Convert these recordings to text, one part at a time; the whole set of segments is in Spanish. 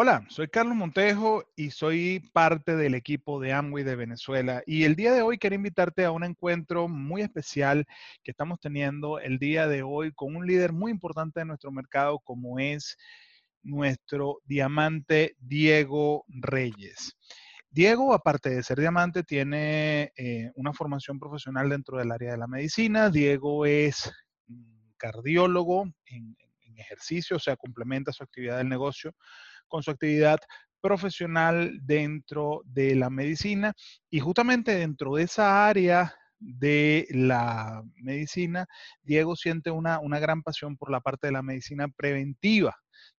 Hola, soy Carlos Montejo y soy parte del equipo de Amway de Venezuela. Y el día de hoy quiero invitarte a un encuentro muy especial que estamos teniendo el día de hoy con un líder muy importante de nuestro mercado como es nuestro diamante Diego Reyes. Diego, aparte de ser diamante, tiene eh, una formación profesional dentro del área de la medicina. Diego es cardiólogo en, en ejercicio, o sea, complementa su actividad del negocio con su actividad profesional dentro de la medicina y justamente dentro de esa área de la medicina, Diego siente una, gran pasión por la parte de la medicina preventiva,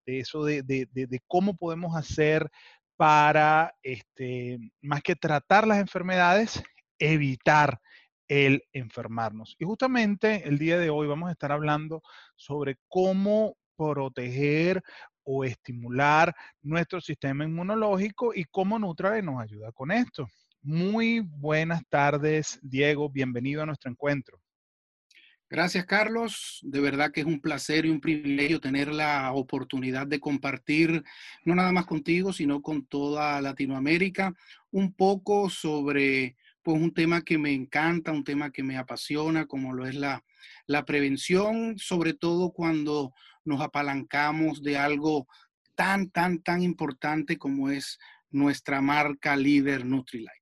de eso de, de, cómo podemos hacer para, este, más que tratar las enfermedades, evitar el enfermarnos. Y justamente el día de hoy vamos a estar hablando sobre cómo proteger o estimular nuestro sistema inmunológico y cómo Nutrave nos ayuda con esto. Muy buenas tardes, Diego. Bienvenido a nuestro encuentro. Gracias, Carlos. De verdad que es un placer y un privilegio tener la oportunidad de compartir, no nada más contigo, sino con toda Latinoamérica, un poco sobre pues, un tema que me encanta, un tema que me apasiona, como lo es la, la prevención, sobre todo cuando nos apalancamos de algo tan, tan, tan importante como es nuestra marca líder Nutrilite.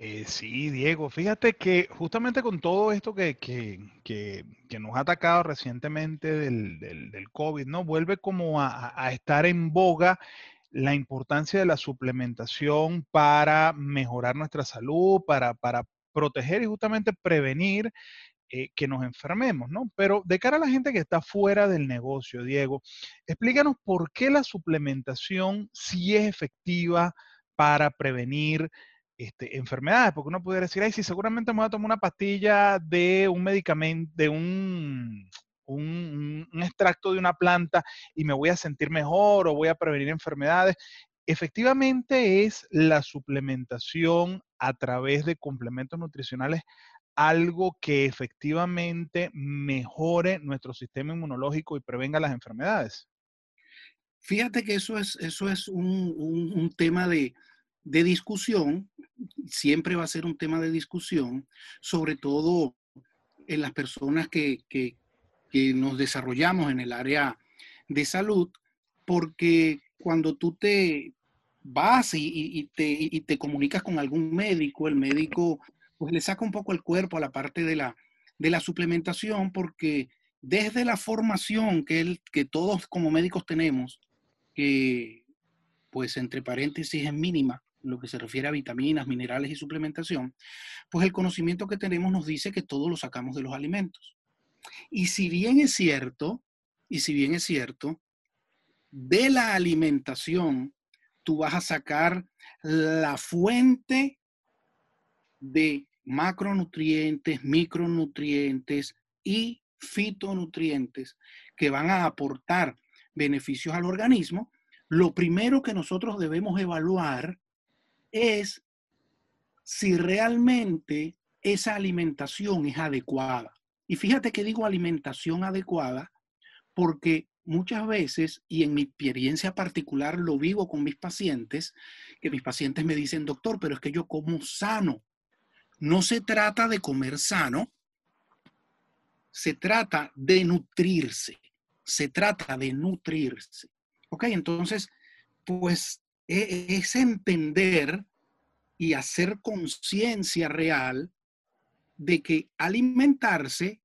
Eh, sí, Diego, fíjate que justamente con todo esto que, que, nos ha atacado recientemente del, del, COVID, ¿no? Vuelve como a, a, estar en boga la importancia de la suplementación para mejorar nuestra salud, para, para proteger y justamente prevenir eh, que nos enfermemos, ¿no? Pero de cara a la gente que está fuera del negocio, Diego, explícanos por qué la suplementación sí es efectiva para prevenir este, enfermedades, porque uno puede decir, ay, sí, seguramente me voy a tomar una pastilla de un medicamento, de un, extracto de una planta y me voy a sentir mejor o voy a prevenir enfermedades. Efectivamente es la suplementación a través de complementos nutricionales algo que efectivamente mejore nuestro sistema inmunológico y prevenga las enfermedades? Fíjate que eso es, eso es un, tema de, discusión, siempre va a ser un tema de discusión, sobre todo en las personas que, nos desarrollamos en el área de salud, porque cuando tú te vas y, te, y, te, comunicas con algún médico, el médico pues le saca un poco el cuerpo a la parte de la, de la suplementación porque desde la formación que, que todos como médicos tenemos, que pues entre paréntesis es mínima, lo que se refiere a vitaminas, minerales y suplementación, pues el conocimiento que tenemos nos dice que todo lo sacamos de los alimentos. Y si bien es cierto, y si bien es cierto, de la alimentación tú vas a sacar la fuente de macronutrientes, micronutrientes y fitonutrientes que van a aportar beneficios al organismo, lo primero que nosotros debemos evaluar es si realmente esa alimentación es adecuada. Y fíjate que digo alimentación adecuada porque muchas veces, y en mi experiencia particular lo vivo con mis pacientes, que mis pacientes me dicen, doctor, pero es que yo como sano. No se trata de comer sano, se trata de nutrirse, se trata de nutrirse. ¿Ok? Entonces, pues e, es entender y hacer conciencia real de que alimentarse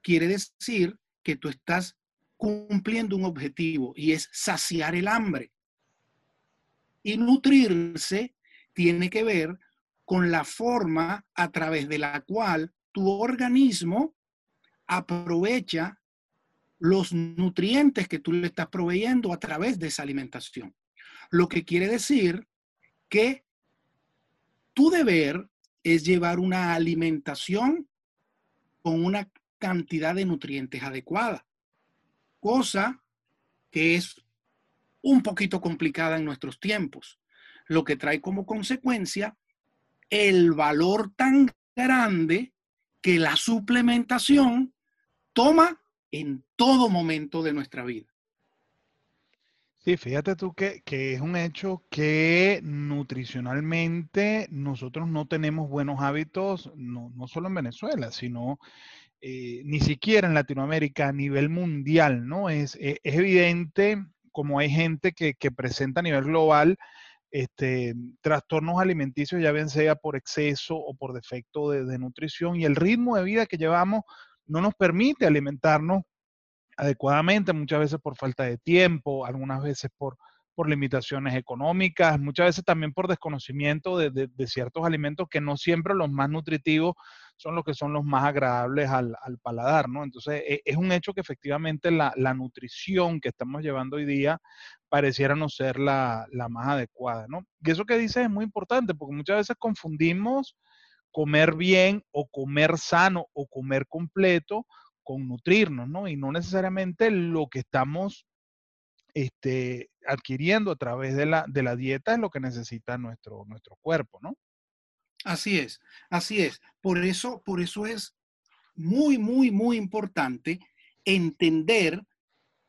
quiere decir que tú estás cumpliendo un objetivo y es saciar el hambre. Y nutrirse tiene que ver con la forma a través de la cual tu organismo aprovecha los nutrientes que tú le estás proveyendo a través de esa alimentación. Lo que quiere decir que tu deber es llevar una alimentación con una cantidad de nutrientes adecuada, cosa que es un poquito complicada en nuestros tiempos, lo que trae como consecuencia el valor tan grande que la suplementación toma en todo momento de nuestra vida. Sí, fíjate tú que, es un hecho que nutricionalmente nosotros no tenemos buenos hábitos, no, solo en Venezuela, sino eh, ni siquiera en Latinoamérica a nivel mundial, ¿no? Es, e, evidente como hay gente que, presenta a nivel global este, trastornos alimenticios, ya bien sea por exceso o por defecto de, de nutrición, y el ritmo de vida que llevamos no nos permite alimentarnos adecuadamente, muchas veces por falta de tiempo, algunas veces por, por limitaciones económicas, muchas veces también por desconocimiento de, ciertos alimentos que no siempre los más nutritivos son los que son los más agradables al, paladar, ¿no? Entonces, e, es un hecho que efectivamente la, nutrición que estamos llevando hoy día pareciera no ser la, la, más adecuada, ¿no? Y eso que dices es muy importante porque muchas veces confundimos comer bien o comer sano o comer completo con nutrirnos, ¿no? Y no necesariamente lo que estamos este, adquiriendo a través de la, de la dieta es lo que necesita nuestro, nuestro cuerpo, ¿no? Así es, así es. Por eso, por eso es muy, muy, muy importante entender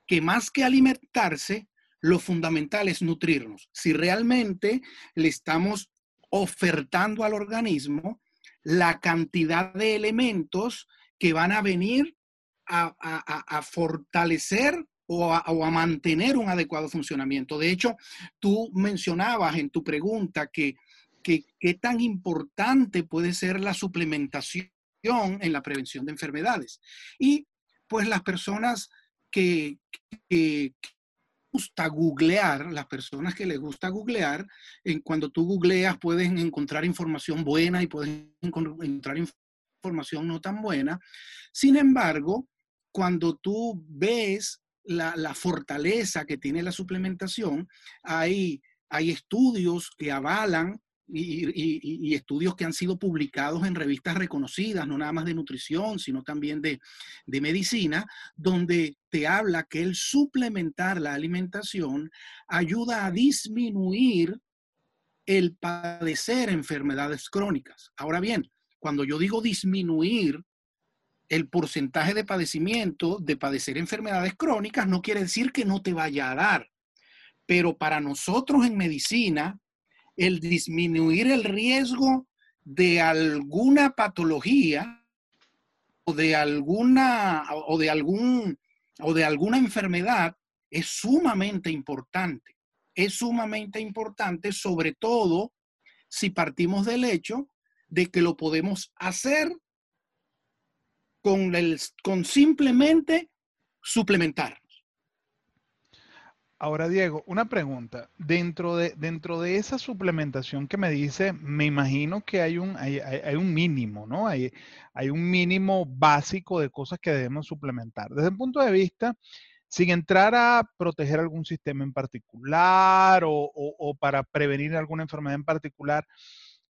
que más que alimentarse, lo fundamental es nutrirnos. Si realmente le estamos ofertando al organismo la cantidad de elementos que van a venir a, fortalecer o a, mantener un adecuado funcionamiento. De hecho, tú mencionabas en tu pregunta que qué tan importante puede ser la suplementación en la prevención de enfermedades. Y pues las personas que, que, gusta googlear, las personas que les gusta googlear, en cuando tú googleas pueden encontrar información buena y pueden encontrar información no tan buena. Sin embargo, cuando tú ves la, fortaleza que tiene la suplementación, hay, hay estudios que avalan y, estudios que han sido publicados en revistas reconocidas, no nada más de nutrición, sino también de, de, medicina, donde te habla que el suplementar la alimentación ayuda a disminuir el padecer enfermedades crónicas. Ahora bien, cuando yo digo disminuir, el porcentaje de padecimiento, de padecer enfermedades crónicas, no quiere decir que no te vaya a dar. Pero para nosotros en medicina, el disminuir el riesgo de alguna patología o de alguna o de algún o de alguna enfermedad es sumamente importante. Es sumamente importante, sobre todo si partimos del hecho de que lo podemos hacer con, el, con simplemente suplementar. Ahora, Diego, una pregunta. Dentro de, dentro de esa suplementación que me dice, me imagino que hay un, hay, un mínimo, ¿no? Hay, hay un mínimo básico de cosas que debemos suplementar. Desde el punto de vista, sin entrar a proteger algún sistema en particular o, o para prevenir alguna enfermedad en particular,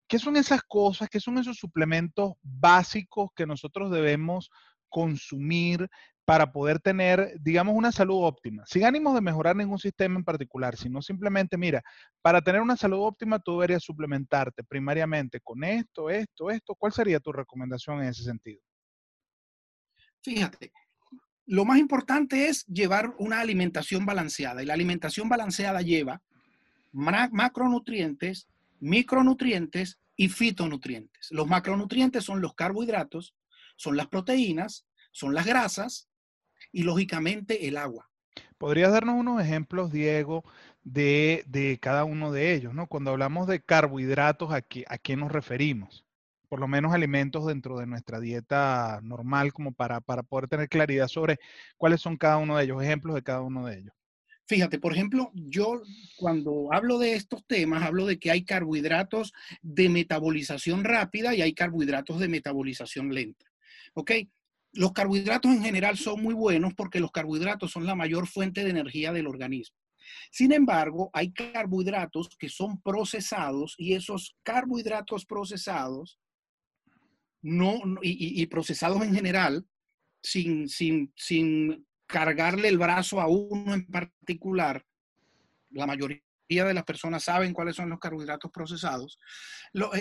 ¿Qué son esas cosas? ¿Qué son esos suplementos básicos que nosotros debemos consumir para poder tener, digamos, una salud óptima? Sin ánimos de mejorar ningún sistema en particular, sino simplemente, mira, para tener una salud óptima tú deberías suplementarte primariamente con esto, esto, esto. ¿Cuál sería tu recomendación en ese sentido? Fíjate, lo más importante es llevar una alimentación balanceada y la alimentación balanceada lleva macronutrientes, micronutrientes y fitonutrientes. Los macronutrientes son los carbohidratos, son las proteínas, son las grasas y lógicamente el agua. ¿Podrías darnos unos ejemplos, Diego, de, cada uno de ellos? ¿no? Cuando hablamos de carbohidratos, ¿a qué, ¿a qué nos referimos? Por lo menos alimentos dentro de nuestra dieta normal, como para, para poder tener claridad sobre cuáles son cada uno de ellos, ejemplos de cada uno de ellos. Fíjate, por ejemplo, yo cuando hablo de estos temas, hablo de que hay carbohidratos de metabolización rápida y hay carbohidratos de metabolización lenta. ¿Ok? Los carbohidratos en general son muy buenos porque los carbohidratos son la mayor fuente de energía del organismo. Sin embargo, hay carbohidratos que son procesados y esos carbohidratos procesados no, y, procesados en general, sin, sin, sin cargarle el brazo a uno en particular, la mayoría de las personas saben cuáles son los carbohidratos procesados.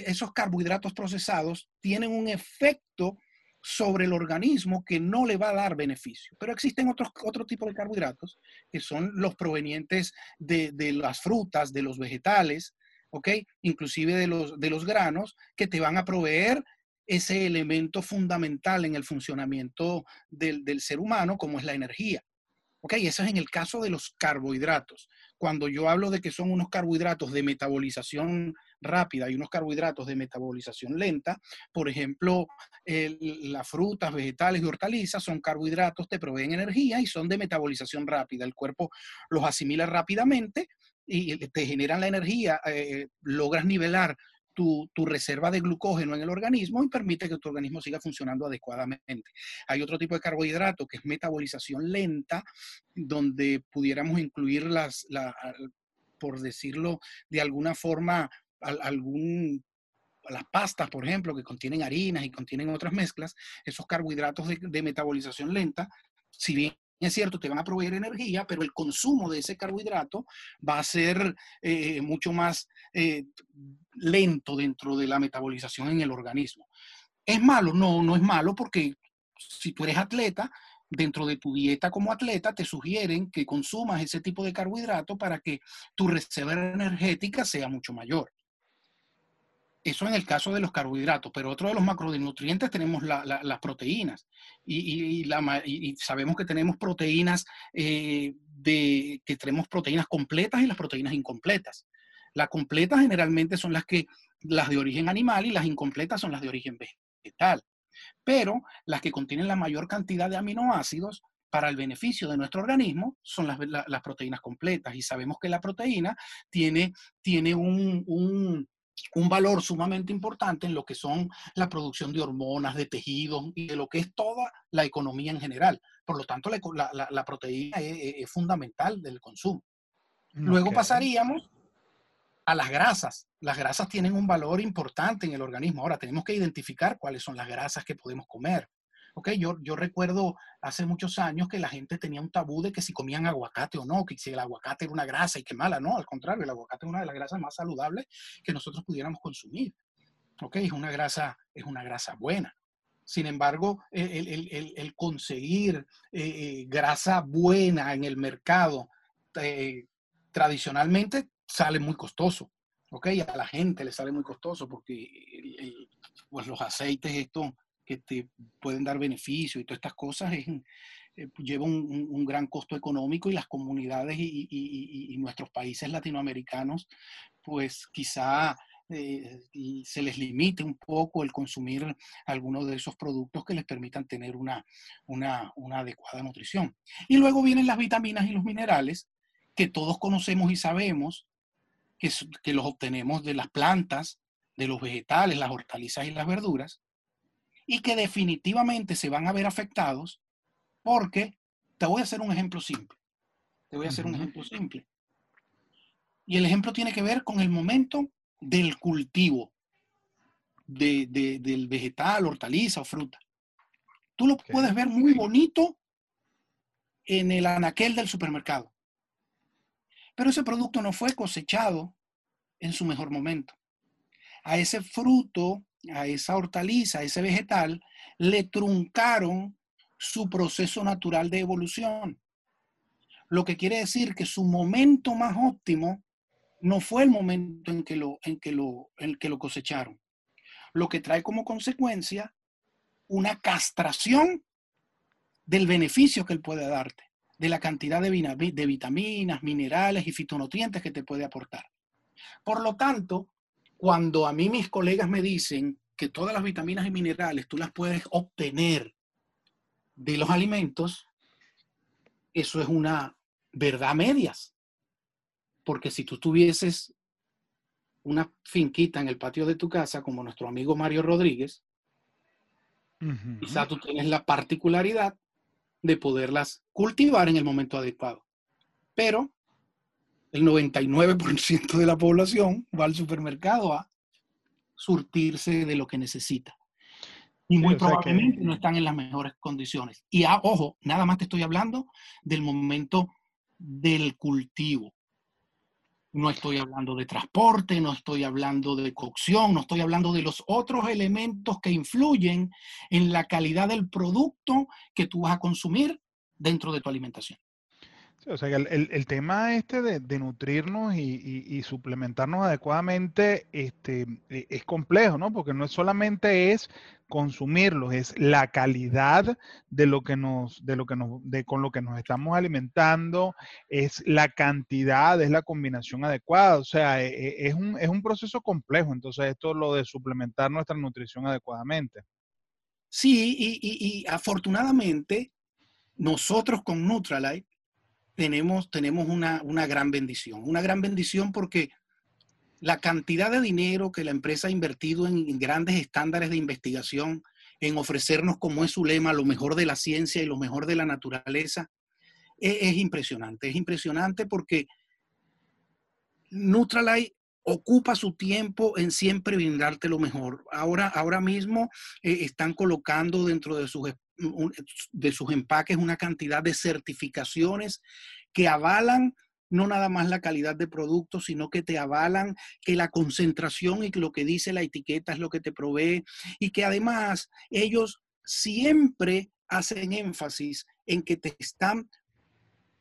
Esos carbohidratos procesados tienen un efecto sobre el organismo que no le va a dar beneficio. Pero existen otros otro tipo de carbohidratos que son los provenientes de, de, las frutas, de los vegetales, ¿ok? Inclusive de los, de los granos, que te van a proveer ese elemento fundamental en el funcionamiento del, del ser humano, como es la energía. ¿Ok? Eso es en el caso de los carbohidratos. Cuando yo hablo de que son unos carbohidratos de metabolización rápida y unos carbohidratos de metabolización lenta, por ejemplo, las frutas, vegetales y hortalizas son carbohidratos, te proveen energía y son de metabolización rápida. El cuerpo los asimila rápidamente y te generan la energía, eh, logras nivelar tu, reserva de glucógeno en el organismo y permite que tu organismo siga funcionando adecuadamente. Hay otro tipo de carbohidrato que es metabolización lenta, donde pudiéramos incluir las, por decirlo de alguna forma, algún las pastas, por ejemplo, que contienen harinas y contienen otras mezclas, esos carbohidratos de, de metabolización lenta, si bien es cierto, te van a proveer energía, pero el consumo de ese carbohidrato va a ser eh, mucho más eh, lento dentro de la metabolización en el organismo. ¿Es malo? No, no es malo porque si tú eres atleta, dentro de tu dieta como atleta te sugieren que consumas ese tipo de carbohidrato para que tu reserva energética sea mucho mayor. Eso en el caso de los carbohidratos, pero otro de los macronutrientes tenemos las proteínas y, sabemos que tenemos proteínas eh, de, que tenemos proteínas completas y las proteínas incompletas. Las completas generalmente son las que las de origen animal y las incompletas son las de origen vegetal. Pero las que contienen la mayor cantidad de aminoácidos para el beneficio de nuestro organismo son las, proteínas completas y sabemos que la proteína tiene, tiene un un valor sumamente importante en lo que son la producción de hormonas, de tejidos y de lo que es toda la economía en general. Por lo tanto, la, proteína es, fundamental del consumo. Luego pasaríamos a las grasas. Las grasas tienen un valor importante en el organismo. Ahora tenemos que identificar cuáles son las grasas que podemos comer. Okay, yo, yo recuerdo hace muchos años que la gente tenía un tabú de que si comían aguacate o no, que si el aguacate era una grasa y que mala, no, al contrario, el aguacate es una de las grasas más saludables que nosotros pudiéramos consumir. Okay, es una grasa, es una grasa buena. Sin embargo, el, el, el, conseguir eh, eh, grasa buena en el mercado eh, tradicionalmente sale muy costoso. ¿ok? A la gente le sale muy costoso porque pues los aceites, esto que te pueden dar beneficio y todas estas cosas, es, eh, lleva un, gran costo económico y las comunidades y, nuestros países latinoamericanos, pues quizá eh, se les limite un poco el consumir algunos de esos productos que les permitan tener una, una, adecuada nutrición. Y luego vienen las vitaminas y los minerales, que todos conocemos y sabemos que los obtenemos de las plantas, de los vegetales, las hortalizas y las verduras, y que definitivamente se van a ver afectados porque te voy a hacer un ejemplo simple. Te voy a hacer un ejemplo simple. Y el ejemplo tiene que ver con el momento del cultivo del vegetal, hortaliza o fruta. Tú lo puedes ver muy bonito en el anaquel del supermercado. Pero ese producto no fue cosechado en su mejor momento. A ese fruto a esa hortaliza, a ese vegetal, le truncaron su proceso natural de evolución. Lo que quiere decir que su momento más óptimo no fue el momento en que lo, en que lo, en que lo cosecharon. Lo que trae como consecuencia una castración del beneficio que él puede darte, de la cantidad de, de vitaminas, minerales y fitonutrientes que te puede aportar. Por lo tanto, cuando a mí mis colegas me dicen que todas las vitaminas y minerales tú las puedes obtener de los alimentos, eso es una verdad medias. Porque si tú tuvieses una finquita en el patio de tu casa, como nuestro amigo Mario Rodríguez, quizá tú tienes la particularidad de poderlas cultivar en el momento adecuado. Pero el 99% de la población va al supermercado a surtirse de lo que necesita. Y muy probablemente no están en las mejores condiciones. Y ah, ojo, nada más te estoy hablando del momento del cultivo. No estoy hablando de transporte, no estoy hablando de cocción, no estoy hablando de los otros elementos que influyen en la calidad del producto que tú vas a consumir dentro de tu alimentación o sea, el, el, tema este de, nutrirnos y, suplementarnos adecuadamente este, e, es complejo, ¿no? Porque no solamente es consumirlos, es la calidad de lo que nos, de lo que nos, de con lo que nos estamos alimentando, es la cantidad, es la combinación adecuada. O sea, e, e, es, un, es un proceso complejo. Entonces, esto es lo de suplementar nuestra nutrición adecuadamente. Sí, y, y afortunadamente, nosotros con Nutralite tenemos, tenemos una, una gran bendición. Una gran bendición porque la cantidad de dinero que la empresa ha invertido en grandes estándares de investigación, en ofrecernos, como es su lema, lo mejor de la ciencia y lo mejor de la naturaleza, es, es impresionante. Es impresionante porque Nutralite ocupa su tiempo en siempre brindarte lo mejor. Ahora, ahora mismo eh, están colocando dentro de sus de sus empaques una cantidad de certificaciones que avalan no nada más la calidad de producto, sino que te avalan que la concentración y lo que dice la etiqueta es lo que te provee y que además ellos siempre hacen énfasis en que te están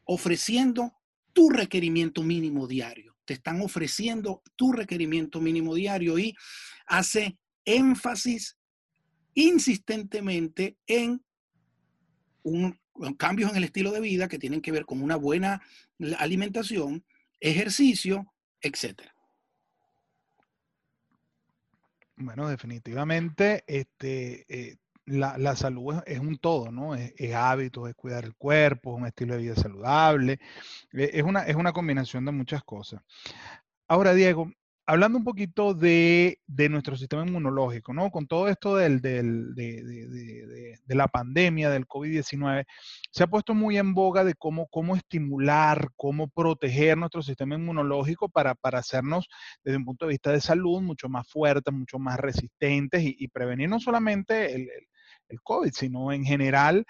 ofreciendo tu requerimiento mínimo diario. Te están ofreciendo tu requerimiento mínimo diario y hace énfasis insistentemente en cambios en el estilo de vida que tienen que ver con una buena alimentación, ejercicio, etc. Bueno, definitivamente este, eh, la, salud es, un todo, ¿no? Es, hábito, es cuidar el cuerpo, es un estilo de vida saludable, e, es una, es una combinación de muchas cosas. Ahora, Diego, hablando un poquito de, nuestro sistema inmunológico, ¿no? Con todo esto del, de, la pandemia, del COVID-19, se ha puesto muy en boga de cómo, cómo estimular, cómo proteger nuestro sistema inmunológico para, para hacernos, desde un punto de vista de salud, mucho más fuertes, mucho más resistentes y, prevenir no solamente el, el COVID, sino en general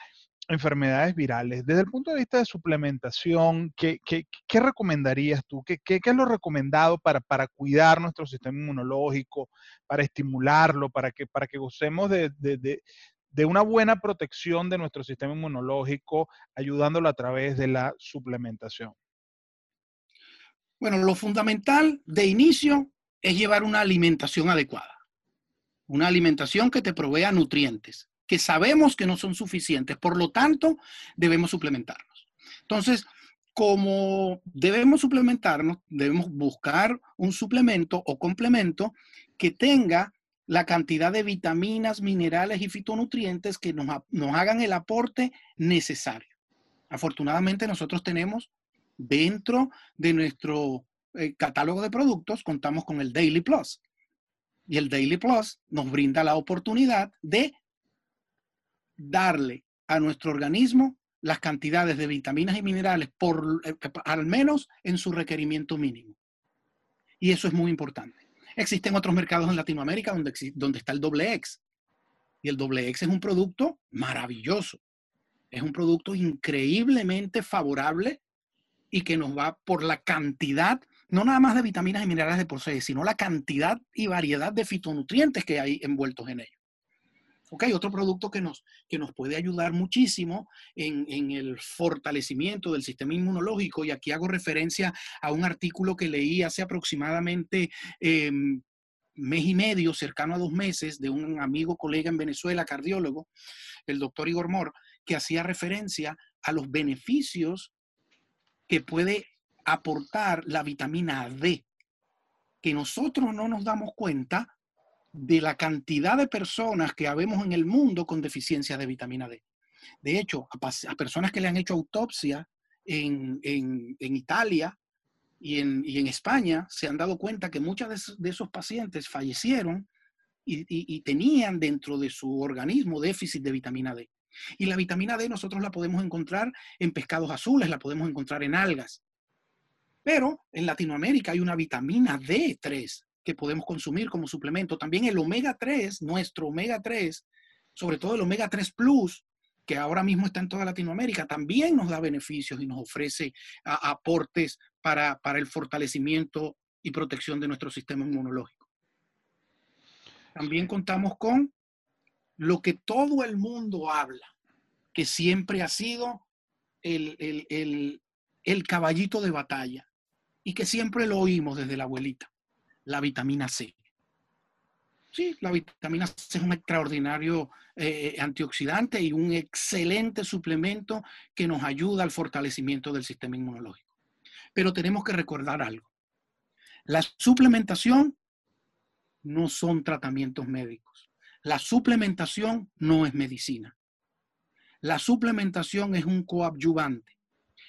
enfermedades virales. Desde el punto de vista de suplementación, ¿qué, recomendarías tú? ¿Qué, es lo recomendado para, cuidar nuestro sistema inmunológico, para estimularlo, para que, para que gocemos de, de, una buena protección de nuestro sistema inmunológico, ayudándolo a través de la suplementación? Bueno, lo fundamental de inicio es llevar una alimentación adecuada, una alimentación que te provea nutrientes que sabemos que no son suficientes. Por lo tanto, debemos suplementarnos. Entonces, como debemos suplementarnos, debemos buscar un suplemento o complemento que tenga la cantidad de vitaminas, minerales y fitonutrientes que nos, hagan el aporte necesario. Afortunadamente nosotros tenemos dentro de nuestro eh, catálogo de productos, contamos con el Daily Plus. Y el Daily Plus nos brinda la oportunidad de darle a nuestro organismo las cantidades de vitaminas y minerales por eh, al menos en su requerimiento mínimo. Y eso es muy importante. Existen otros mercados en Latinoamérica donde, donde está el doble X. Y el doble X es un producto maravilloso. Es un producto increíblemente favorable y que nos va por la cantidad, no nada más de vitaminas y minerales de por sí, sino la cantidad y variedad de fitonutrientes que hay envueltos en ellos. Ok, otro producto que nos, que nos puede ayudar muchísimo en, el fortalecimiento del sistema inmunológico, y aquí hago referencia a un artículo que leí hace aproximadamente em, mes y medio, cercano a dos meses, de un amigo colega en Venezuela, cardiólogo, el doctor Igor Mor, que hacía referencia a los beneficios que puede aportar la vitamina D, que nosotros no nos damos cuenta de la cantidad de personas que habemos en el mundo con deficiencia de vitamina D. De hecho, a, personas que le han hecho autopsia en, Italia y en, España, se han dado cuenta que muchos de, esos pacientes fallecieron y, tenían dentro de su organismo déficit de vitamina D. Y la vitamina D nosotros la podemos encontrar en pescados azules, la podemos encontrar en algas. Pero en Latinoamérica hay una vitamina D3 que podemos consumir como suplemento. También el omega 3, nuestro omega 3, sobre todo el omega 3 Plus, que ahora mismo está en toda Latinoamérica, también nos da beneficios y nos ofrece aportes para, para el fortalecimiento y protección de nuestro sistema inmunológico. También contamos con lo que todo el mundo habla, que siempre ha sido el, el, el, caballito de batalla y que siempre lo oímos desde la abuelita, la vitamina C. Sí, la vitamina C es un extraordinario eh, antioxidante y un excelente suplemento que nos ayuda al fortalecimiento del sistema inmunológico. Pero tenemos que recordar algo. La suplementación no son tratamientos médicos. La suplementación no es medicina. La suplementación es un coadyuvante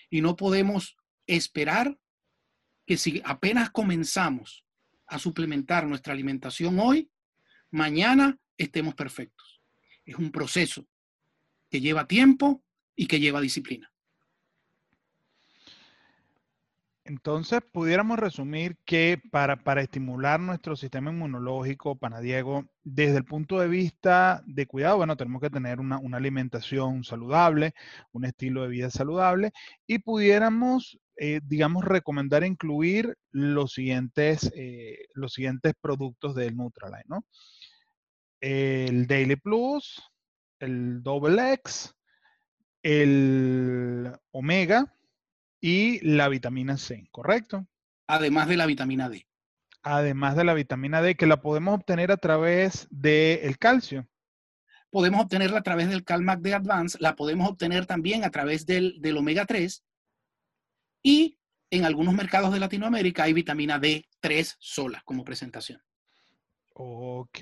y no podemos esperar que si apenas comenzamos a suplementar nuestra alimentación hoy, mañana estemos perfectos. Es un proceso que lleva tiempo y que lleva disciplina. Entonces, pudiéramos resumir que para, para, estimular nuestro sistema inmunológico, Panadiego, desde el punto de vista de cuidado, bueno, tenemos que tener una, alimentación saludable, un estilo de vida saludable y pudiéramos, eh, digamos, recomendar incluir los siguientes, eh, los siguientes productos del Nutraline, ¿no? El Daily Plus, el Double X, el Omega, y la vitamina C, ¿correcto? Además de la vitamina D. Además de la vitamina D, que la podemos obtener a través del calcio. Podemos obtenerla a través del CalMac de Advance, la podemos obtener también a través del, del omega 3 y en algunos mercados de Latinoamérica hay vitamina D3 sola como presentación. Ok.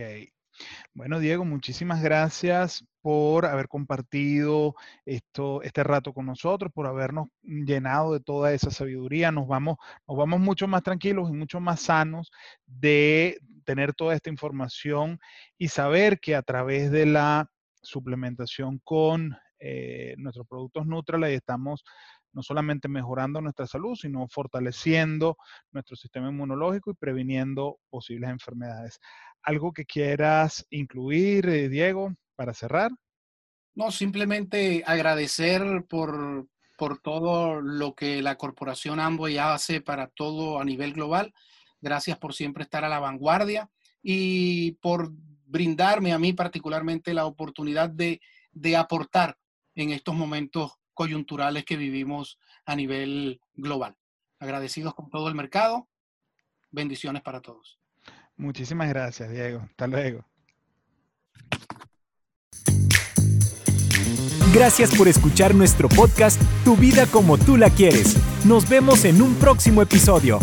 Bueno, Diego, muchísimas gracias por haber compartido esto, este rato con nosotros, por habernos llenado de toda esa sabiduría. Nos vamos, nos vamos mucho más tranquilos y mucho más sanos de tener toda esta información y saber que a través de la suplementación con eh, nuestros productos Nutralite estamos no solamente mejorando nuestra salud, sino fortaleciendo nuestro sistema inmunológico y previniendo posibles enfermedades. ¿Algo que quieras incluir, eh, Diego, para cerrar? No, simplemente agradecer por, por todo lo que la corporación Amboy hace para todo a nivel global. Gracias por siempre estar a la vanguardia y por brindarme a mí particularmente la oportunidad de, de aportar en estos momentos coyunturales que vivimos a nivel global. Agradecidos con todo el mercado. Bendiciones para todos. Muchísimas gracias, Diego. Hasta luego. Gracias por escuchar nuestro podcast Tu vida como tú la quieres. Nos vemos en un próximo episodio.